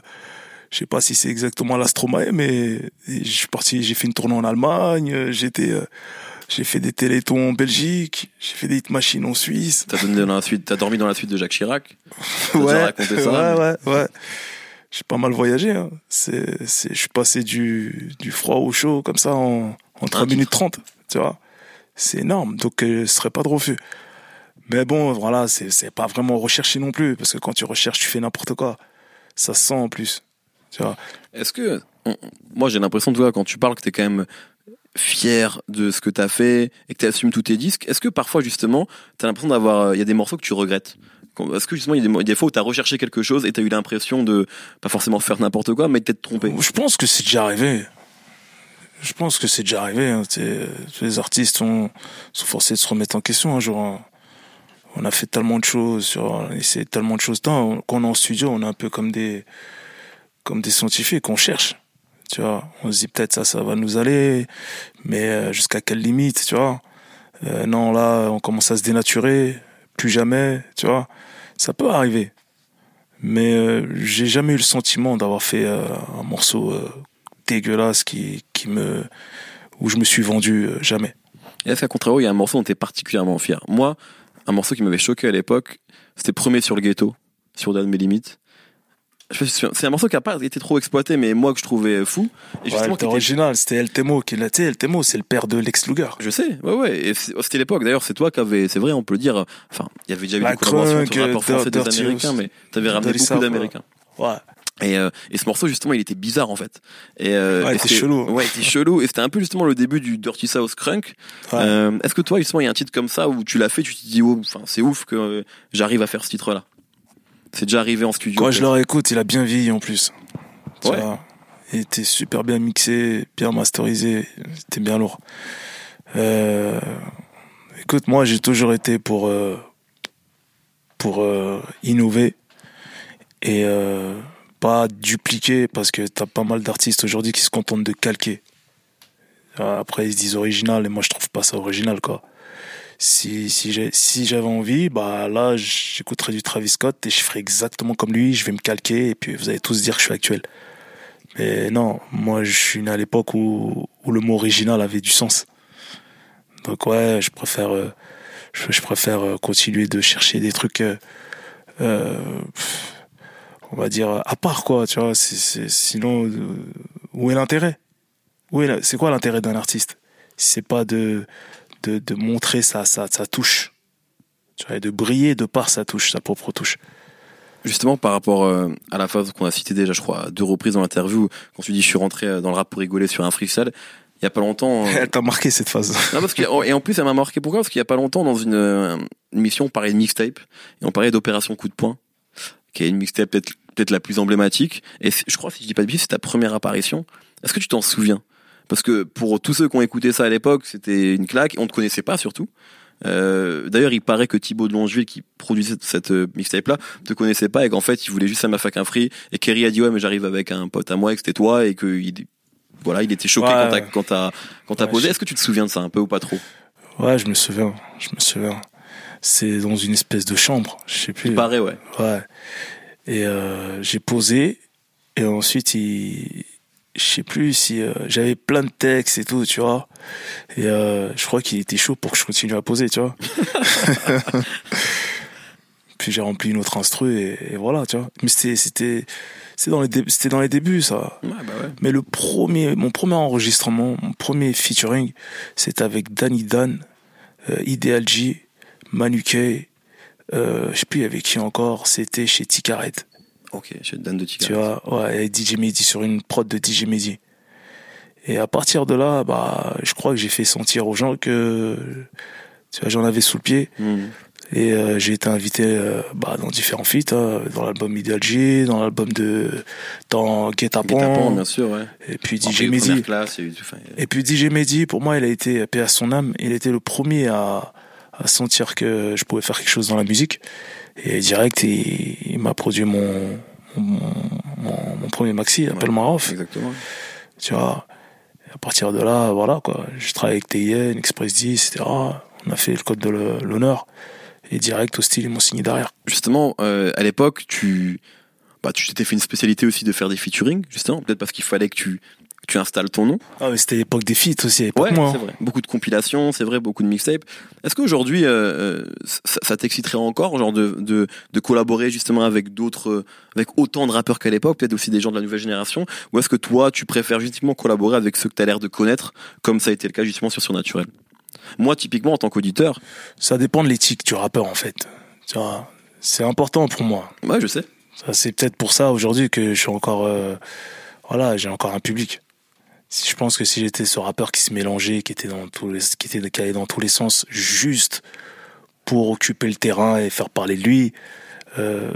Je sais pas si c'est exactement l'Astromae, mais je suis parti. J'ai fait une tournée en Allemagne. J'étais, j'ai fait des télétons en Belgique. J'ai fait des hit machines en Suisse. T'as donné dans la suite, t'as dormi dans la suite de Jacques Chirac. Raconté ça, ouais, mais- ouais, ouais. J'ai pas mal voyagé. Hein. C'est, c'est, je suis passé du, du froid au chaud comme ça en, en 3 Un minutes 30. Tu vois, c'est énorme. Donc, euh, ce serait pas de refus. Mais bon, voilà, c'est, c'est pas vraiment recherché non plus parce que quand tu recherches, tu fais n'importe quoi. Ça se sent en plus. Tu vois. Est-ce que on- moi j'ai l'impression de toi quand tu parles que t'es quand même fier de ce que t'as fait et que t'assumes tous tes disques. Est-ce que parfois justement t'as l'impression d'avoir il y a des morceaux que tu regrettes? Est-ce que justement il y a des, fois où t'as recherché quelque chose et t'as eu l'impression de pas forcément faire n'importe quoi mais de t'être trompé? Je pense que c'est déjà arrivé. je pense que c'est déjà arrivé. Hein. Les artistes sont, sont forcés de se remettre en question un jour. Hein. On a fait tellement de choses, sur, on a essayé tellement de choses. Quand on est en studio, on est un peu comme des, comme des scientifiques, on cherche. Tu vois, on se dit peut-être ça, ça va nous aller, mais euh, jusqu'à quelle limite, tu vois. Euh, non, là, on commence à se dénaturer, plus jamais, tu vois. Ça peut arriver. Mais euh, j'ai jamais eu le sentiment d'avoir fait un morceau dégueulasse qui, qui me, où je me suis vendu jamais. Et qu'à contrario, il y a un morceau dont tu es particulièrement fier Moi, un morceau qui m'avait choqué à l'époque, c'était Premier sur le ghetto, sur Dan Mes Limites. C'est un morceau qui a pas été trop exploité, mais moi que je trouvais fou. Et justement, ouais, original, c'était El Temo qui l'a. El Temo, c'est le père de Lex Luger. Je sais, ouais, ouais. C'était l'époque. D'ailleurs, c'est toi qui avais, c'est vrai, on peut le dire. Enfin, il y avait déjà eu des collaborations entre rappeurs français des Américains, mais t'avais ramené beaucoup d'Américains. Ouais. Et, euh, et ce morceau justement il était bizarre en fait et euh, ouais, il était chelou ouais il était chelou et c'était un peu justement le début du Dirty South Crunk euh, est-ce que toi justement il y a un titre comme ça où tu l'as fait tu te dis oh enfin c'est ouf que euh, j'arrive à faire ce titre là c'est déjà arrivé en studio quand je le réécoute il a bien vieilli en plus ouais. il était super bien mixé bien masterisé c'était bien lourd euh, écoute moi j'ai toujours été pour pour innover et pas dupliquer parce que t'as pas mal d'artistes aujourd'hui qui se contentent de calquer. Après ils se disent original et moi je trouve pas ça original quoi. Si si j'ai si j'avais envie, bah là j'écouterais du Travis Scott et je ferais exactement comme lui, je vais me calquer et puis vous allez tous dire que je suis actuel. Mais non, moi je suis né à l'époque où où le mot original avait du sens. Donc ouais, je préfère euh, je, préfère euh, continuer de chercher des trucs euh, euh on va dire, à part, quoi, tu vois. C'est, sinon, où est l'intérêt? Où est C'est quoi l'intérêt d'un artiste? C'est pas de, de, de montrer sa, sa, sa touche, tu vois, et de briller de par sa touche, sa propre touche. Justement, par rapport euh, à la phase qu'on a citée déjà, je crois, deux reprises dans l'interview, quand tu dis je suis rentré euh, dans le rap pour rigoler sur un freestyle, il y a pas longtemps. Elle t'a marqué cette phase. Non, parce que, et en plus, elle m'a marqué pourquoi? Parce qu'il y a pas longtemps, dans une, une émission, on parlait de mixtape, et on parlait d'opération coup de poing, qui est une mixtape peut-être peut-être la plus emblématique. Et je crois, si je dis pas de bêtises, c'est ta première apparition. Est-ce que tu t'en souviens? Parce que pour tous ceux qui ont écouté ça à l'époque, c'était une claque. On te connaissait pas surtout. Euh, D'ailleurs, il paraît que Thibaut de Longeville, qui produisait cette, euh, mixtape-là, te connaissait pas et qu'en fait, il voulait juste un mafac un free. Et Kerry a dit ouais, mais j'arrive avec un pote à moi et que c'était toi et que il, voilà, il était choqué quand t'as quand t'as posé. Est-ce que tu te souviens de ça un peu ou pas trop? Ouais, je me souviens. Je me souviens. C'est dans une espèce de chambre. Je sais plus. Il paraît ouais. Ouais. Et euh, j'ai posé. Et ensuite, il, je sais plus si euh, j'avais plein de textes et tout, tu vois. Et euh, je crois qu'il était chaud pour que je continue à poser, tu vois. Puis j'ai rempli une autre instru et, voilà, tu vois. Mais c'était c'était c'était dans les c'était dans les débuts ça. Ouais, bah ouais. Mais le premier mon premier enregistrement, mon premier featuring, c'était avec Danny Dan, euh, Ideal G, Manu K, euh, je sais plus avec qui encore, c'était chez Ticaret. Ok, chez Dan de. Tu vois, ouais, et DJ Mehdi sur une prod de DJ Mehdi. Et à partir de là, bah, je crois que j'ai fait sentir aux gens que, tu vois, j'en avais sous le pied. Hmm. Et euh, j'ai été invité euh, bah, dans différents feats, hein, dans l'album Ideal G, dans l'album de dans Guet-Apens. bien sûr, ouais. Et puis DJ Mehdi. Et puis DJ Mehdi, pour moi, il a été paix à son âme. Il était le premier à à sentir que je pouvais faire quelque chose dans la musique. Et direct, il, m'a produit mon, mon, premier maxi, Appelle-moi Off. Exactement. Tu vois, à partir de là, voilà, quoi. Je travaille avec TIN, Express 10, etc. On a fait le code de l'honneur. Et direct, au style, ils m'ont signé derrière. Justement, euh, à l'époque, tu, bah, tu t'étais fait une spécialité aussi de faire des featuring, justement, peut-être parce qu'il fallait que tu tu installes ton nom. Ah mais c'était l'époque des feats aussi, l'époque ouais, c'est vrai. Beaucoup de compilations, c'est vrai, beaucoup de mixtapes. Est-ce qu'aujourd'hui, euh, euh ça, ça t'exciterait encore, genre de, de, de collaborer justement avec d'autres, euh, avec autant de rappeurs qu'à l'époque, peut-être aussi des gens de la nouvelle génération, ou est-ce que toi, tu préfères justement collaborer avec ceux que tu as l'air de connaître, comme ça a été le cas justement sur Surnaturel? Moi, typiquement, en tant qu'auditeur... Ça dépend de l'éthique du rappeur, en fait. Tu vois, c'est important pour moi. Ouais, je sais. C'est peut-être pour ça aujourd'hui que je suis encore... Euh, voilà, j'ai encore un public je pense que si j'étais ce rappeur qui se mélangeait, qui était dans tous les, qui était qui dans tous les sens, juste pour occuper le terrain et faire parler de lui, euh,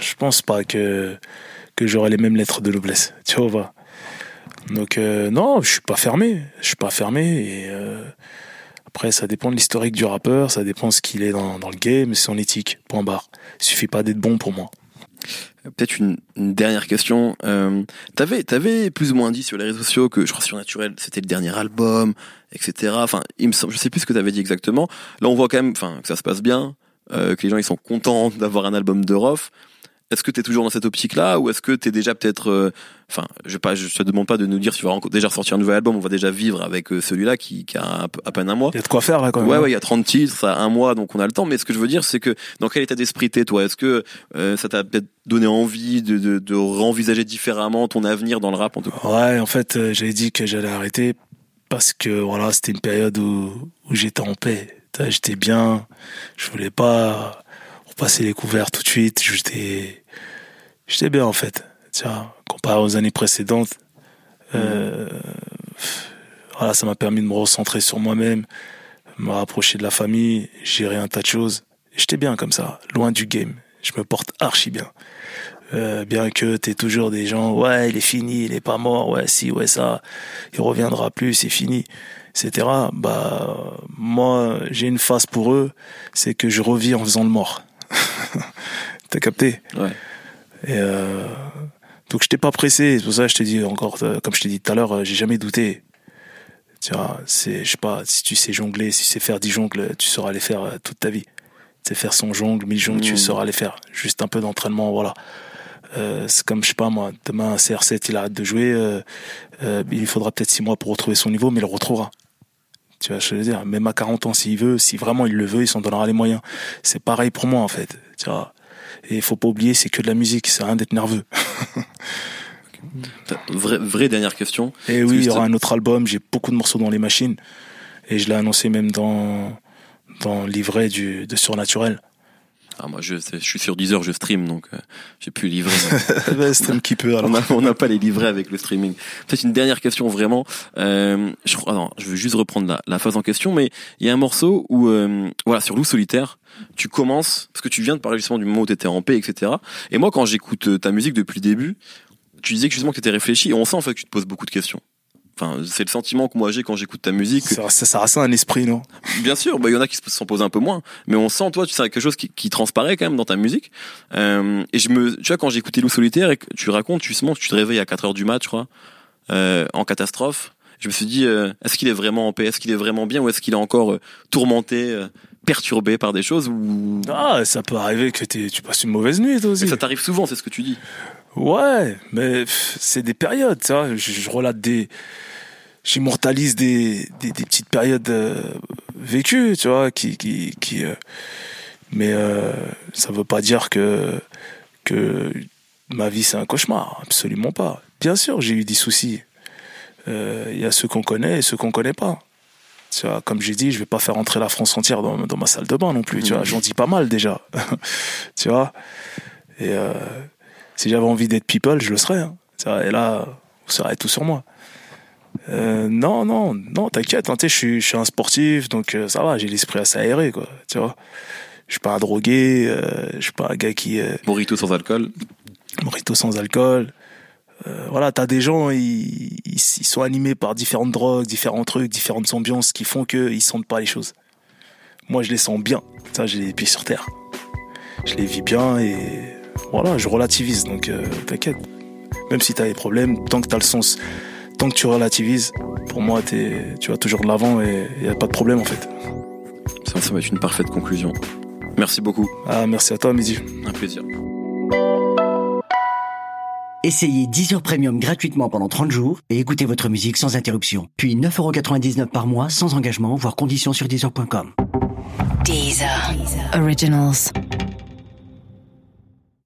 je pense pas que que j'aurais les mêmes lettres de noblesse. Tu vois Donc euh, non, je suis pas fermé. Je suis pas fermé et euh, après ça dépend de l'historique du rappeur, ça dépend de ce qu'il est dans, dans le game, son éthique. Point barre. Il suffit pas d'être bon pour moi. Peut-être une, une, dernière question. Euh, t'avais, t'avais plus ou moins dit sur les réseaux sociaux que je crois sur Naturel, c'était le dernier album, etc. Enfin, il me semble, je sais plus ce que t'avais dit exactement. Là, on voit quand même, enfin, que ça se passe bien, euh, que les gens ils sont contents d'avoir un album de Rof. Est-ce que tu es toujours dans cette optique-là ou est-ce que tu es déjà peut-être, euh, enfin, je je te demande pas de nous dire si tu vas déjà ressortir un nouvel album, on va déjà vivre avec euh, celui-là qui, qui, a à peine un mois. Il y a de quoi faire là quand même. Ouais, ouais, il y a 30 titres, ça a un mois, donc on a le temps. Mais ce que je veux dire, c'est que dans quel état d'esprit t'es toi? Est-ce que euh, ça t'a peut-être donné envie de, de, de renvisager différemment ton avenir dans le rap en tout cas? Ouais, en fait, euh, j'avais dit que j'allais arrêter parce que voilà, c'était une période où, où j'étais en paix. J'étais bien, je voulais pas repasser les couverts tout de suite. J'étais j'étais bien en fait. Tiens, comparé aux années précédentes, euh, voilà, ça m'a permis de me recentrer sur moi-même, me rapprocher de la famille, gérer un tas de choses. J'étais bien comme ça, loin du game. Je me porte archi bien. Euh, bien que t'es toujours des gens, ouais, il est fini, il est pas mort, ouais, si, ouais, ça, il reviendra plus, c'est fini, etc. Bah, moi, j'ai une phase pour eux, c'est que je revis en faisant le mort. T'as capté? Ouais. Et euh, donc j'étais pas pressé, c'est pour ça que je te dis encore, euh, comme je t'ai dit tout à l'heure, euh, j'ai jamais douté. Tu vois, c'est, je sais pas, si tu sais jongler, si tu sais faire 10 jongles, tu sauras les faire toute ta vie. Tu sais faire son jongle, 1000 jongles, mmh. tu sauras les faire. Juste un peu d'entraînement, voilà. Euh, c'est comme, je sais pas moi, demain CR7 il arrête de jouer, euh, il faudra peut-être 6 mois pour retrouver son niveau, mais il le retrouvera. Tu vois, je veux dire, même à 40 ans, s'il veut, si vraiment il le veut, il s'en donnera les moyens. C'est pareil pour moi, en fait. Tu vois. Et il faut pas oublier, c'est que de la musique, c'est rien d'être nerveux. vraie, vraie dernière question. Et oui, il y aura un autre album, j'ai beaucoup de morceaux dans les machines. Et je l'ai annoncé même dans, dans le livret du, de Surnaturel. Ah, moi, je, je suis sur Deezer, je stream, donc euh, j'ai pu livrer. bah, stream qui peut. Alors. On n'a pas les livrets avec le streaming. Peut-être une dernière question, vraiment. Euh, je non, je veux juste reprendre la, la phase en question, mais il y a un morceau où, euh, voilà, sur Loup solitaire, tu commences parce que tu viens de parler justement du moment où t'étais en paix, etc. Et moi, quand j'écoute ta musique depuis le début, tu disais que justement que t'étais réfléchi, et on sent en fait que tu te poses beaucoup de questions. Enfin, c'est le sentiment que moi j'ai quand j'écoute ta musique. Ça, ça, ça ressent un esprit, non? Bien sûr, bah il y en a qui s'en posent un peu moins, mais on sent toi, tu sais quelque chose qui, qui transparaît quand même dans ta musique. Euh, et je me, tu vois, quand j'ai écouté Loup solitaire et que tu racontes justement, tu te réveilles à 4 heures du mat, je crois, euh, en catastrophe. Je me suis dit, euh, est-ce qu'il est vraiment en paix? Est-ce qu'il est vraiment bien? Ou est-ce qu'il est encore euh, tourmenté euh, perturbé par des choses ou ah ça peut arriver que tu passes une mauvaise nuit toi aussi. Mais ça t'arrive souvent c'est ce que tu dis. Ouais mais c'est des périodes tu vois je, je relate des j'immortalise des, des, des petites périodes euh, vécues tu vois qui qui qui euh, mais euh, ça veut pas dire que que ma vie c'est un cauchemar absolument pas bien sûr j'ai eu des soucis il y a ceux qu'on connaît et ceux qu'on connaît pas tu vois, comme j'ai dit, je vais pas faire entrer la France entière dans, dans ma salle de bain non plus. Tu vois, j'en dis pas mal déjà. tu vois. Et euh, si j'avais envie d'être people, je le serais. Hein. Et là, vous saurez tout sur moi. Euh, non, non, non, t'inquiète. Hein, je suis, un sportif, donc euh, ça va. J'ai l'esprit assez aéré, quoi. Tu vois. Je suis pas un drogué. Euh, je suis pas un gars qui. Euh, Morito sans alcool. Morito sans alcool. Voilà, t'as des gens, ils, ils, sont animés par différentes drogues, différents trucs, différentes ambiances qui font qu'ils sentent pas les choses. Moi, je les sens bien. Ça, j'ai les pieds sur terre. Je les vis bien et voilà, je relativise. Donc, t'inquiète. Même si t'as des problèmes, tant que t'as le sens, tant que tu relativises, pour moi, es, tu vas toujours de l'avant et y a pas de problème en fait. Ça, ça va être une parfaite conclusion. Merci beaucoup. Ah, merci à toi, Midi. Un plaisir. Essayez Deezer Premium gratuitement pendant 30 jours et écoutez votre musique sans interruption. Puis 9,99€ par mois sans engagement, voire conditions sur Deezer.com. Deezer. Originals.